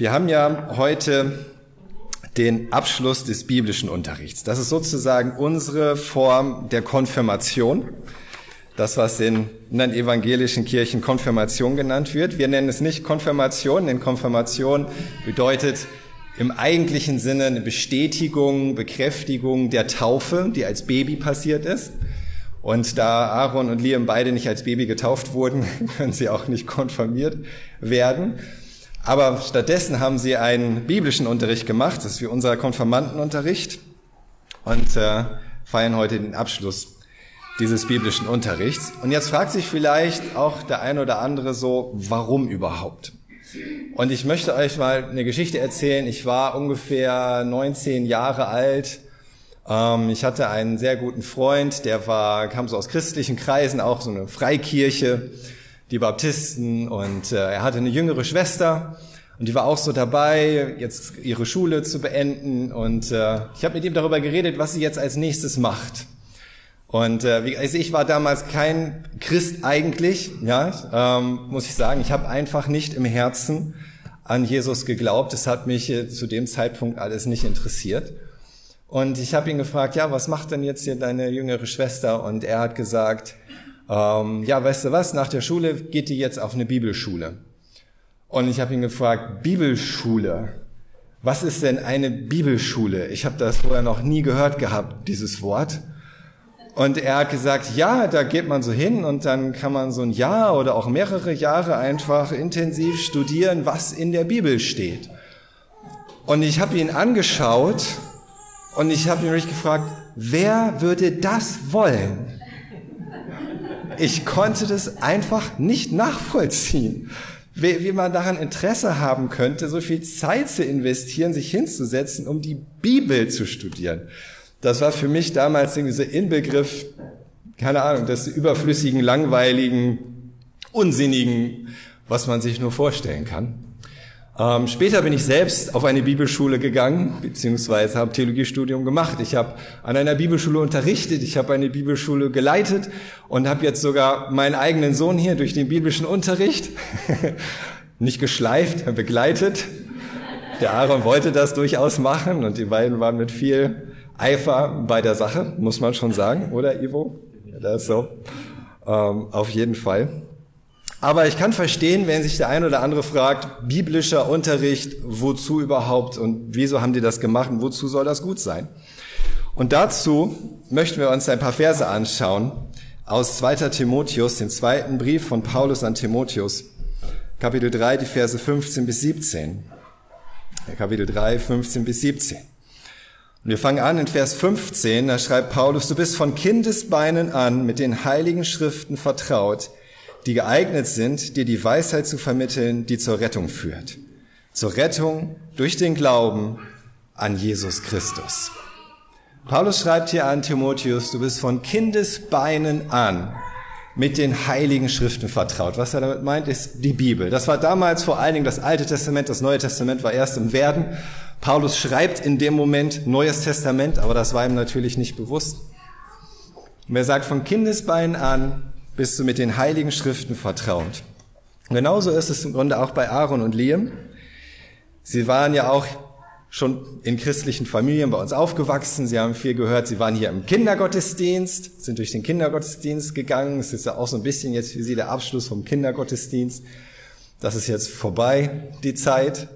Wir haben ja heute den Abschluss des biblischen Unterrichts. Das ist sozusagen unsere Form der Konfirmation. Das, was in den evangelischen Kirchen Konfirmation genannt wird. Wir nennen es nicht Konfirmation, denn Konfirmation bedeutet im eigentlichen Sinne eine Bestätigung, Bekräftigung der Taufe, die als Baby passiert ist. Und da Aaron und Liam beide nicht als Baby getauft wurden, können sie auch nicht konfirmiert werden. Aber stattdessen haben sie einen biblischen Unterricht gemacht, das ist wie unser Konfirmandenunterricht, und äh, feiern heute den Abschluss dieses biblischen Unterrichts. Und jetzt fragt sich vielleicht auch der eine oder andere so, warum überhaupt? Und ich möchte euch mal eine Geschichte erzählen. Ich war ungefähr 19 Jahre alt. Ähm, ich hatte einen sehr guten Freund, der war, kam so aus christlichen Kreisen, auch so eine Freikirche die Baptisten und äh, er hatte eine jüngere Schwester und die war auch so dabei, jetzt ihre Schule zu beenden und äh, ich habe mit ihm darüber geredet, was sie jetzt als nächstes macht. Und äh, also ich war damals kein Christ eigentlich, ja, ähm, muss ich sagen. Ich habe einfach nicht im Herzen an Jesus geglaubt. Es hat mich äh, zu dem Zeitpunkt alles nicht interessiert. Und ich habe ihn gefragt, ja, was macht denn jetzt hier deine jüngere Schwester? Und er hat gesagt, ähm, ja, weißt du was, nach der Schule geht die jetzt auf eine Bibelschule. Und ich habe ihn gefragt, Bibelschule, was ist denn eine Bibelschule? Ich habe das vorher noch nie gehört gehabt, dieses Wort. Und er hat gesagt, ja, da geht man so hin und dann kann man so ein Jahr oder auch mehrere Jahre einfach intensiv studieren, was in der Bibel steht. Und ich habe ihn angeschaut und ich habe ihn wirklich gefragt, wer würde das wollen? Ich konnte das einfach nicht nachvollziehen. Wie, wie man daran Interesse haben könnte, so viel Zeit zu investieren, sich hinzusetzen, um die Bibel zu studieren. Das war für mich damals dieser Inbegriff, keine Ahnung, des überflüssigen, langweiligen, unsinnigen, was man sich nur vorstellen kann. Ähm, später bin ich selbst auf eine Bibelschule gegangen, beziehungsweise habe Theologiestudium gemacht. Ich habe an einer Bibelschule unterrichtet, ich habe eine Bibelschule geleitet und habe jetzt sogar meinen eigenen Sohn hier durch den biblischen Unterricht nicht geschleift, begleitet. Der Aaron wollte das durchaus machen und die beiden waren mit viel Eifer bei der Sache, muss man schon sagen, oder Ivo? Das ist so. Ähm, auf jeden Fall. Aber ich kann verstehen, wenn sich der ein oder andere fragt, biblischer Unterricht, wozu überhaupt und wieso haben die das gemacht und wozu soll das gut sein? Und dazu möchten wir uns ein paar Verse anschauen aus 2. Timotheus, dem zweiten Brief von Paulus an Timotheus, Kapitel 3, die Verse 15 bis 17. Kapitel 3, 15 bis 17. Und wir fangen an in Vers 15, da schreibt Paulus, du bist von Kindesbeinen an mit den heiligen Schriften vertraut, die geeignet sind, dir die Weisheit zu vermitteln, die zur Rettung führt. Zur Rettung durch den Glauben an Jesus Christus. Paulus schreibt hier an Timotheus, du bist von Kindesbeinen an mit den heiligen Schriften vertraut. Was er damit meint, ist die Bibel. Das war damals vor allen Dingen das Alte Testament, das Neue Testament war erst im Werden. Paulus schreibt in dem Moment Neues Testament, aber das war ihm natürlich nicht bewusst. Und er sagt, von Kindesbeinen an bist du mit den heiligen Schriften vertraut. Genauso ist es im Grunde auch bei Aaron und Liam. Sie waren ja auch schon in christlichen Familien bei uns aufgewachsen. Sie haben viel gehört. Sie waren hier im Kindergottesdienst, sind durch den Kindergottesdienst gegangen. Es ist ja auch so ein bisschen jetzt für Sie der Abschluss vom Kindergottesdienst. Das ist jetzt vorbei, die Zeit.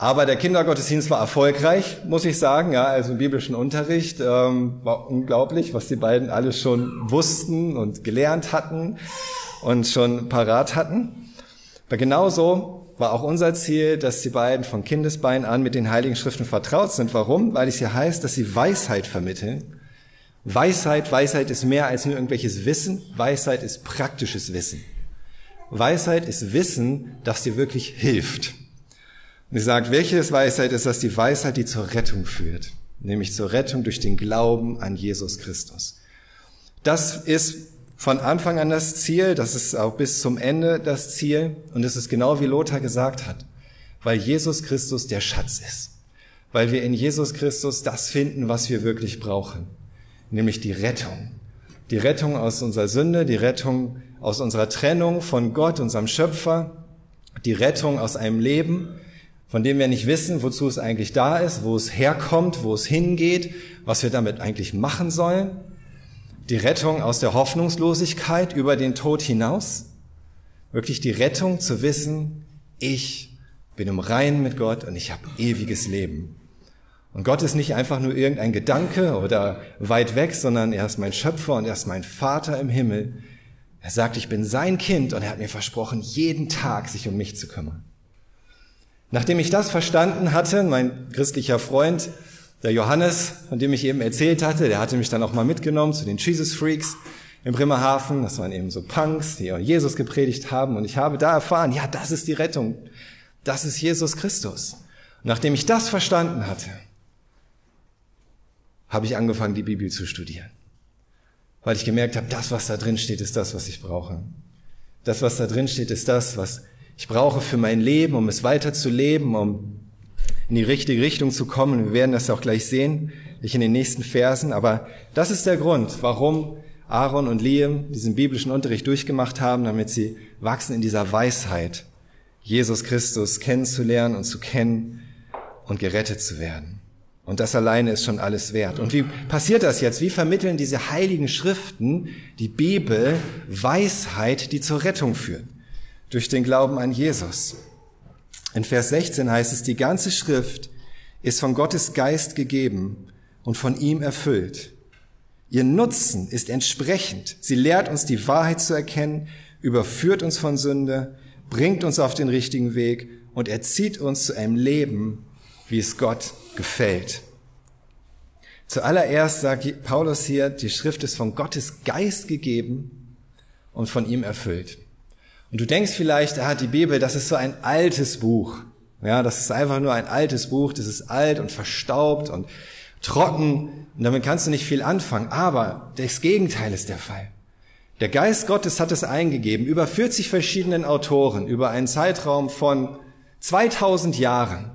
Aber der Kindergottesdienst war erfolgreich, muss ich sagen. Ja, also im biblischen Unterricht ähm, war unglaublich, was die beiden alles schon wussten und gelernt hatten und schon parat hatten. Aber genauso war auch unser Ziel, dass die beiden von Kindesbein an mit den Heiligen Schriften vertraut sind. Warum? Weil es hier heißt, dass sie Weisheit vermitteln. Weisheit, Weisheit ist mehr als nur irgendwelches Wissen. Weisheit ist praktisches Wissen. Weisheit ist Wissen, das dir wirklich hilft. Und sie sagt, welche Weisheit ist das? Die Weisheit, die zur Rettung führt. Nämlich zur Rettung durch den Glauben an Jesus Christus. Das ist von Anfang an das Ziel, das ist auch bis zum Ende das Ziel. Und es ist genau wie Lothar gesagt hat. Weil Jesus Christus der Schatz ist. Weil wir in Jesus Christus das finden, was wir wirklich brauchen. Nämlich die Rettung. Die Rettung aus unserer Sünde, die Rettung aus unserer Trennung von Gott, unserem Schöpfer, die Rettung aus einem Leben, von dem wir nicht wissen, wozu es eigentlich da ist, wo es herkommt, wo es hingeht, was wir damit eigentlich machen sollen. Die Rettung aus der Hoffnungslosigkeit über den Tod hinaus. Wirklich die Rettung zu wissen, ich bin im Reinen mit Gott und ich habe ewiges Leben. Und Gott ist nicht einfach nur irgendein Gedanke oder weit weg, sondern er ist mein Schöpfer und er ist mein Vater im Himmel. Er sagt, ich bin sein Kind und er hat mir versprochen, jeden Tag sich um mich zu kümmern. Nachdem ich das verstanden hatte, mein christlicher Freund, der Johannes, von dem ich eben erzählt hatte, der hatte mich dann auch mal mitgenommen zu den Jesus Freaks in Bremerhaven. Das waren eben so Punks, die Jesus gepredigt haben. Und ich habe da erfahren, ja, das ist die Rettung. Das ist Jesus Christus. Und nachdem ich das verstanden hatte, habe ich angefangen, die Bibel zu studieren. Weil ich gemerkt habe, das, was da drin steht, ist das, was ich brauche. Das, was da drin steht, ist das, was ich brauche für mein Leben, um es weiterzuleben, um in die richtige Richtung zu kommen. Wir werden das auch gleich sehen, nicht in den nächsten Versen. Aber das ist der Grund, warum Aaron und Liam diesen biblischen Unterricht durchgemacht haben, damit sie wachsen in dieser Weisheit, Jesus Christus kennenzulernen und zu kennen und gerettet zu werden. Und das alleine ist schon alles wert. Und wie passiert das jetzt? Wie vermitteln diese heiligen Schriften, die Bibel, Weisheit, die zur Rettung führt? Durch den Glauben an Jesus. In Vers 16 heißt es, die ganze Schrift ist von Gottes Geist gegeben und von ihm erfüllt. Ihr Nutzen ist entsprechend. Sie lehrt uns die Wahrheit zu erkennen, überführt uns von Sünde, bringt uns auf den richtigen Weg und erzieht uns zu einem Leben, wie es Gott gefällt. Zuallererst sagt Paulus hier, die Schrift ist von Gottes Geist gegeben und von ihm erfüllt. Und du denkst vielleicht, ah, die Bibel, das ist so ein altes Buch. Ja, das ist einfach nur ein altes Buch, das ist alt und verstaubt und trocken und damit kannst du nicht viel anfangen. Aber das Gegenteil ist der Fall. Der Geist Gottes hat es eingegeben, über 40 verschiedenen Autoren, über einen Zeitraum von 2000 Jahren,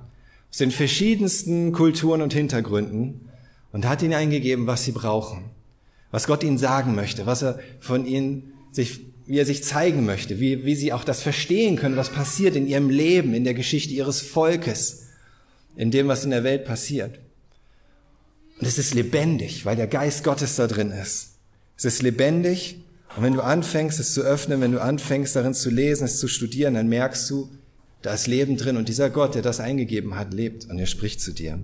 aus den verschiedensten Kulturen und Hintergründen und hat ihnen eingegeben, was sie brauchen, was Gott ihnen sagen möchte, was er von ihnen sich wie er sich zeigen möchte, wie, wie sie auch das verstehen können, was passiert in ihrem Leben, in der Geschichte ihres Volkes, in dem, was in der Welt passiert. Und es ist lebendig, weil der Geist Gottes da drin ist. Es ist lebendig und wenn du anfängst, es zu öffnen, wenn du anfängst, darin zu lesen, es zu studieren, dann merkst du, da ist Leben drin und dieser Gott, der das eingegeben hat, lebt und er spricht zu dir.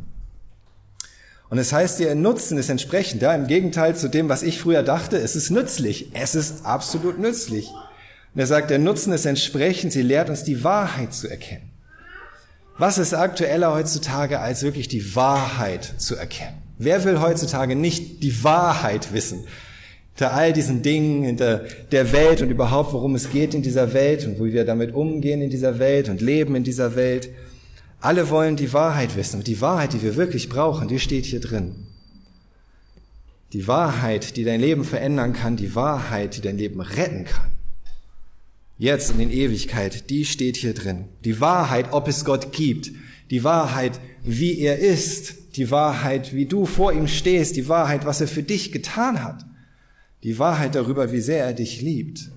Und es heißt, ihr Nutzen ist entsprechend. Ja, Im Gegenteil zu dem, was ich früher dachte, es ist nützlich. Es ist absolut nützlich. Und er sagt, der Nutzen ist entsprechend. Sie lehrt uns die Wahrheit zu erkennen. Was ist aktueller heutzutage, als wirklich die Wahrheit zu erkennen? Wer will heutzutage nicht die Wahrheit wissen? Hinter all diesen Dingen, hinter der Welt und überhaupt, worum es geht in dieser Welt und wie wir damit umgehen in dieser Welt und leben in dieser Welt. Alle wollen die Wahrheit wissen. Und die Wahrheit, die wir wirklich brauchen, die steht hier drin. Die Wahrheit, die dein Leben verändern kann, die Wahrheit, die dein Leben retten kann. Jetzt und in Ewigkeit, die steht hier drin. Die Wahrheit, ob es Gott gibt. Die Wahrheit, wie er ist. Die Wahrheit, wie du vor ihm stehst. Die Wahrheit, was er für dich getan hat. Die Wahrheit darüber, wie sehr er dich liebt.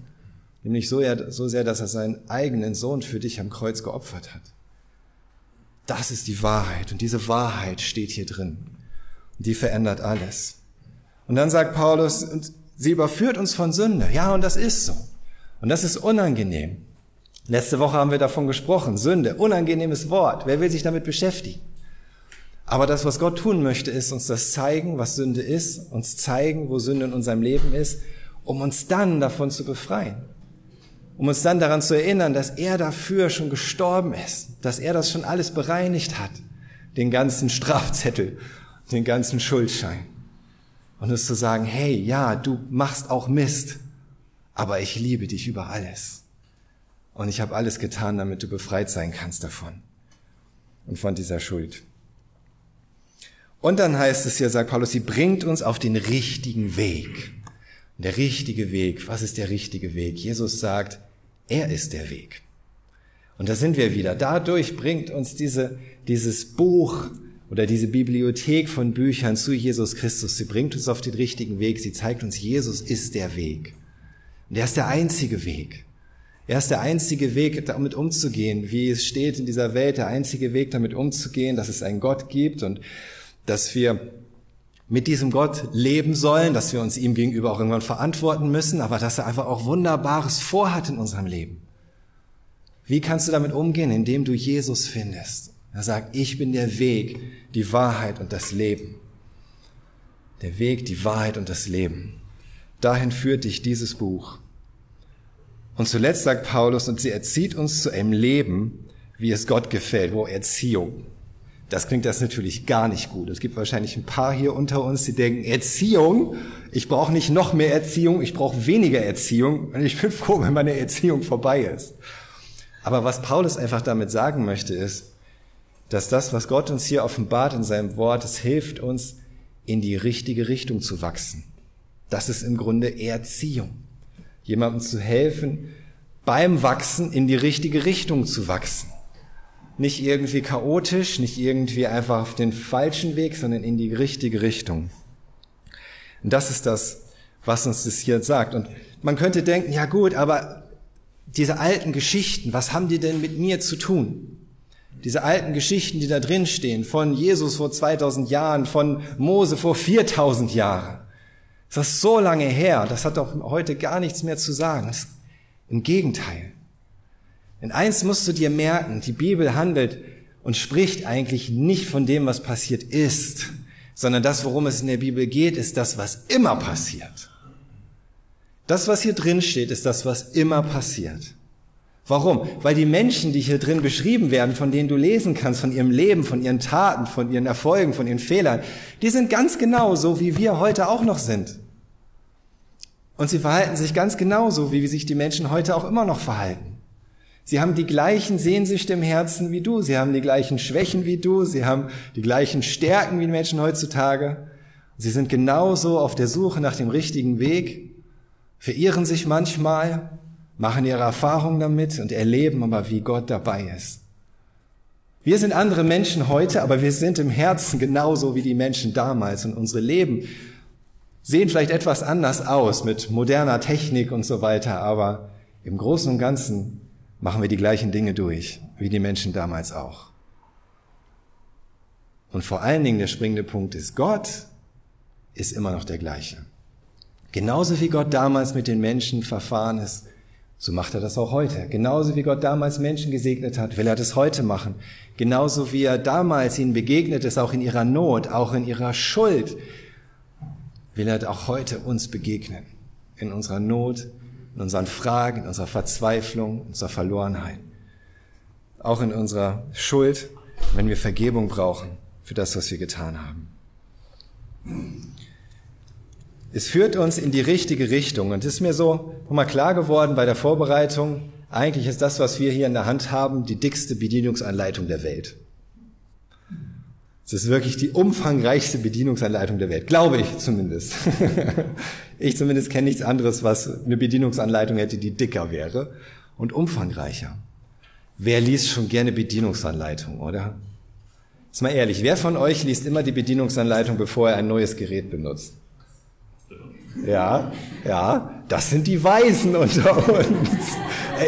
Nämlich so, so sehr, dass er seinen eigenen Sohn für dich am Kreuz geopfert hat. Das ist die Wahrheit und diese Wahrheit steht hier drin. Und die verändert alles. Und dann sagt Paulus, sie überführt uns von Sünde. Ja, und das ist so. Und das ist unangenehm. Letzte Woche haben wir davon gesprochen. Sünde, unangenehmes Wort. Wer will sich damit beschäftigen? Aber das, was Gott tun möchte, ist uns das zeigen, was Sünde ist, uns zeigen, wo Sünde in unserem Leben ist, um uns dann davon zu befreien um uns dann daran zu erinnern, dass er dafür schon gestorben ist, dass er das schon alles bereinigt hat, den ganzen Strafzettel, den ganzen Schuldschein. Und uns zu sagen, hey, ja, du machst auch Mist, aber ich liebe dich über alles. Und ich habe alles getan, damit du befreit sein kannst davon und von dieser Schuld. Und dann heißt es hier, sagt Paulus, sie bringt uns auf den richtigen Weg. Der richtige Weg, was ist der richtige Weg? Jesus sagt, er ist der Weg. Und da sind wir wieder. Dadurch bringt uns diese, dieses Buch oder diese Bibliothek von Büchern zu Jesus Christus. Sie bringt uns auf den richtigen Weg. Sie zeigt uns, Jesus ist der Weg. Und er ist der einzige Weg. Er ist der einzige Weg, damit umzugehen, wie es steht in dieser Welt, der einzige Weg, damit umzugehen, dass es einen Gott gibt und dass wir mit diesem Gott leben sollen, dass wir uns ihm gegenüber auch irgendwann verantworten müssen, aber dass er einfach auch Wunderbares vorhat in unserem Leben. Wie kannst du damit umgehen, indem du Jesus findest? Er sagt, ich bin der Weg, die Wahrheit und das Leben. Der Weg, die Wahrheit und das Leben. Dahin führt dich dieses Buch. Und zuletzt sagt Paulus, und sie erzieht uns zu einem Leben, wie es Gott gefällt, wo Erziehung. Das klingt das natürlich gar nicht gut. Es gibt wahrscheinlich ein paar hier unter uns, die denken, Erziehung, ich brauche nicht noch mehr Erziehung, ich brauche weniger Erziehung und ich bin froh, wenn meine Erziehung vorbei ist. Aber was Paulus einfach damit sagen möchte, ist, dass das, was Gott uns hier offenbart in seinem Wort, es hilft uns, in die richtige Richtung zu wachsen. Das ist im Grunde Erziehung jemandem zu helfen, beim Wachsen in die richtige Richtung zu wachsen. Nicht irgendwie chaotisch, nicht irgendwie einfach auf den falschen Weg, sondern in die richtige Richtung. Und das ist das, was uns das hier sagt. Und man könnte denken, ja gut, aber diese alten Geschichten, was haben die denn mit mir zu tun? Diese alten Geschichten, die da drin stehen, von Jesus vor 2000 Jahren, von Mose vor 4000 Jahren. Das ist so lange her, das hat doch heute gar nichts mehr zu sagen. Im Gegenteil. In eins musst du dir merken, die Bibel handelt und spricht eigentlich nicht von dem, was passiert ist, sondern das, worum es in der Bibel geht, ist das, was immer passiert. Das, was hier drin steht, ist das, was immer passiert. Warum? Weil die Menschen, die hier drin beschrieben werden, von denen du lesen kannst, von ihrem Leben, von ihren Taten, von ihren Erfolgen, von ihren Fehlern, die sind ganz genau so, wie wir heute auch noch sind. Und sie verhalten sich ganz genauso, wie sich die Menschen heute auch immer noch verhalten. Sie haben die gleichen Sehnsüchte im Herzen wie du, sie haben die gleichen Schwächen wie du, sie haben die gleichen Stärken wie die Menschen heutzutage. Sie sind genauso auf der Suche nach dem richtigen Weg, verirren sich manchmal, machen ihre Erfahrungen damit und erleben aber, wie Gott dabei ist. Wir sind andere Menschen heute, aber wir sind im Herzen genauso wie die Menschen damals und unsere Leben sehen vielleicht etwas anders aus mit moderner Technik und so weiter, aber im Großen und Ganzen machen wir die gleichen Dinge durch, wie die Menschen damals auch. Und vor allen Dingen der springende Punkt ist, Gott ist immer noch der gleiche. Genauso wie Gott damals mit den Menschen verfahren ist, so macht er das auch heute. Genauso wie Gott damals Menschen gesegnet hat, will er das heute machen. Genauso wie er damals ihnen begegnet ist, auch in ihrer Not, auch in ihrer Schuld, will er auch heute uns begegnen. In unserer Not, in unseren Fragen, in unserer Verzweiflung, in unserer Verlorenheit. Auch in unserer Schuld, wenn wir Vergebung brauchen für das, was wir getan haben. Es führt uns in die richtige Richtung. Und ist mir so nochmal klar geworden bei der Vorbereitung, eigentlich ist das, was wir hier in der Hand haben, die dickste Bedienungsanleitung der Welt. Es ist wirklich die umfangreichste Bedienungsanleitung der Welt, glaube ich zumindest. ich zumindest kenne nichts anderes, was eine Bedienungsanleitung hätte, die dicker wäre und umfangreicher. Wer liest schon gerne Bedienungsanleitung, oder? Jetzt mal ehrlich, wer von euch liest immer die Bedienungsanleitung, bevor er ein neues Gerät benutzt? Ja, ja, das sind die Weisen unter uns.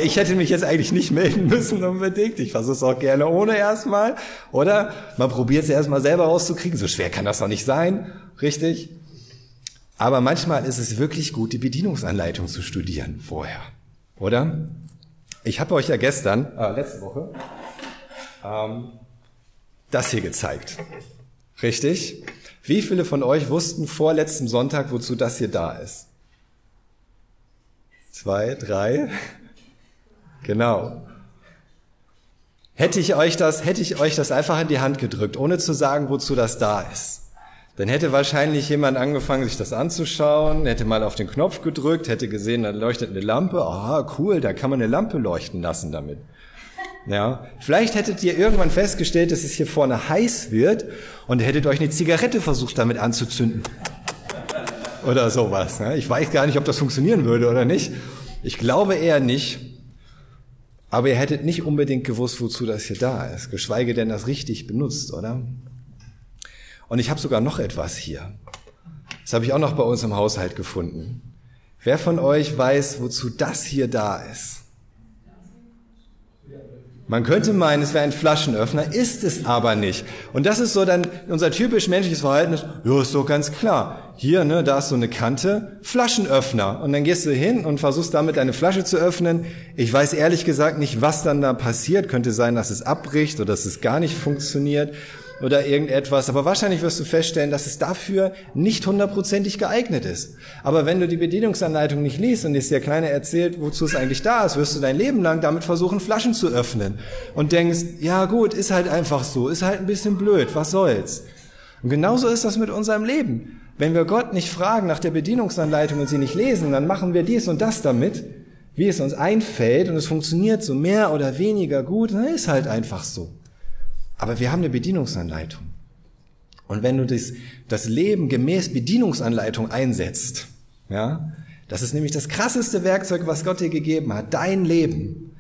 Ich hätte mich jetzt eigentlich nicht melden müssen unbedingt. Ich versuche es auch gerne ohne erstmal. Oder man probiert es erstmal selber rauszukriegen. So schwer kann das doch nicht sein. Richtig? Aber manchmal ist es wirklich gut, die Bedienungsanleitung zu studieren vorher. Oder? Ich habe euch ja gestern, äh, letzte Woche, ähm, das hier gezeigt. Richtig? Wie viele von euch wussten vor letztem Sonntag, wozu das hier da ist? Zwei, drei. Genau. Hätte ich euch das, hätte ich euch das einfach in die Hand gedrückt, ohne zu sagen, wozu das da ist. Dann hätte wahrscheinlich jemand angefangen, sich das anzuschauen, hätte mal auf den Knopf gedrückt, hätte gesehen, da leuchtet eine Lampe. Ah, cool, da kann man eine Lampe leuchten lassen damit. Ja, vielleicht hättet ihr irgendwann festgestellt, dass es hier vorne heiß wird und hättet euch eine Zigarette versucht damit anzuzünden. Oder sowas. Ich weiß gar nicht, ob das funktionieren würde oder nicht. Ich glaube eher nicht. Aber ihr hättet nicht unbedingt gewusst, wozu das hier da ist, geschweige denn das richtig benutzt, oder? Und ich habe sogar noch etwas hier. Das habe ich auch noch bei uns im Haushalt gefunden. Wer von euch weiß, wozu das hier da ist? Man könnte meinen, es wäre ein Flaschenöffner, ist es aber nicht. Und das ist so dann unser typisch menschliches Verhalten. Ja, ist so ganz klar. Hier, ne, da ist so eine Kante, Flaschenöffner. Und dann gehst du hin und versuchst damit deine Flasche zu öffnen. Ich weiß ehrlich gesagt nicht, was dann da passiert. Könnte sein, dass es abbricht oder dass es gar nicht funktioniert oder irgendetwas. Aber wahrscheinlich wirst du feststellen, dass es dafür nicht hundertprozentig geeignet ist. Aber wenn du die Bedienungsanleitung nicht liest und es der Kleine erzählt, wozu es eigentlich da ist, wirst du dein Leben lang damit versuchen, Flaschen zu öffnen. Und denkst, ja gut, ist halt einfach so, ist halt ein bisschen blöd, was soll's. Und genauso ist das mit unserem Leben. Wenn wir Gott nicht fragen nach der Bedienungsanleitung und sie nicht lesen, dann machen wir dies und das damit, wie es uns einfällt und es funktioniert so mehr oder weniger gut, dann ist halt einfach so. Aber wir haben eine Bedienungsanleitung. Und wenn du das, das Leben gemäß Bedienungsanleitung einsetzt, ja, das ist nämlich das krasseste Werkzeug, was Gott dir gegeben hat, dein Leben,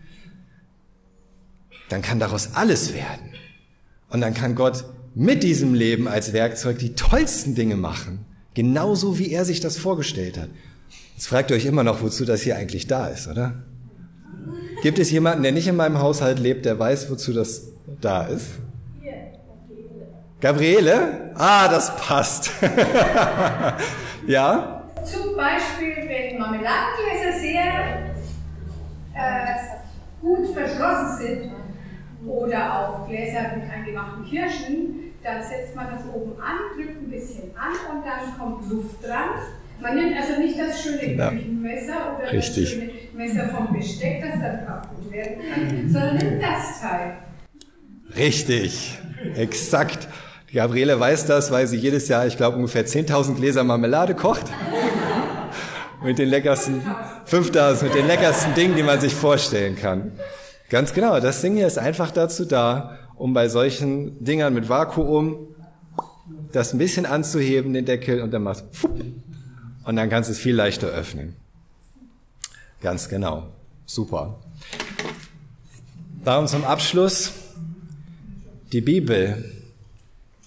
dann kann daraus alles werden. Und dann kann Gott mit diesem Leben als Werkzeug die tollsten Dinge machen, genauso wie er sich das vorgestellt hat. Jetzt fragt ihr euch immer noch, wozu das hier eigentlich da ist, oder? Gibt es jemanden, der nicht in meinem Haushalt lebt, der weiß, wozu das da ist? Gabriele? Ah, das passt. ja? Zum Beispiel, wenn Marmeladengläser sehr äh, gut verschlossen sind oder auch Gläser mit eingemachten Kirschen, dann setzt man das oben an, drückt ein bisschen an und dann kommt Luft dran. Man nimmt also nicht das schöne ja. Küchenmesser oder Richtig. das schöne Messer vom Besteck, das dann kaputt werden kann, sondern nimmt das Teil. Richtig, exakt. Gabriele weiß das, weil sie jedes Jahr, ich glaube, ungefähr 10.000 Gläser Marmelade kocht. mit den leckersten, 5.000, mit den leckersten Dingen, die man sich vorstellen kann. Ganz genau, das Ding hier ist einfach dazu da, um bei solchen Dingern mit Vakuum das ein bisschen anzuheben, den Deckel, und dann machst du, und dann kannst du es viel leichter öffnen. Ganz genau. Super. Darum zum Abschluss. Die Bibel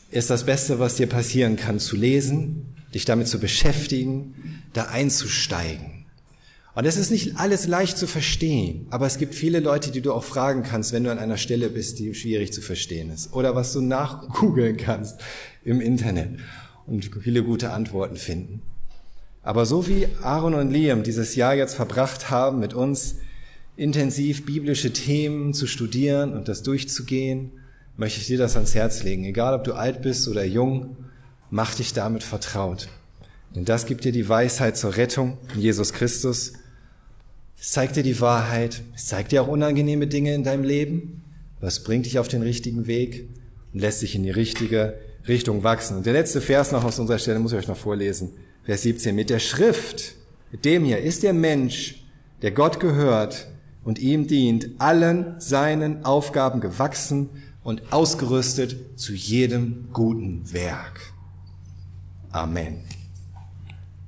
ist das Beste, was dir passieren kann, zu lesen, dich damit zu beschäftigen, da einzusteigen. Und es ist nicht alles leicht zu verstehen, aber es gibt viele Leute, die du auch fragen kannst, wenn du an einer Stelle bist, die schwierig zu verstehen ist. Oder was du nachgoogeln kannst im Internet und viele gute Antworten finden. Aber so wie Aaron und Liam dieses Jahr jetzt verbracht haben, mit uns intensiv biblische Themen zu studieren und das durchzugehen, möchte ich dir das ans Herz legen. Egal, ob du alt bist oder jung, mach dich damit vertraut. Denn das gibt dir die Weisheit zur Rettung in Jesus Christus. Es zeigt dir die Wahrheit. Es zeigt dir auch unangenehme Dinge in deinem Leben. Es bringt dich auf den richtigen Weg und lässt dich in die richtige Richtung wachsen. Und der letzte Vers noch aus unserer Stelle muss ich euch noch vorlesen. Vers 17. Mit der Schrift, mit dem hier ist der Mensch, der Gott gehört und ihm dient, allen seinen Aufgaben gewachsen und ausgerüstet zu jedem guten Werk. Amen.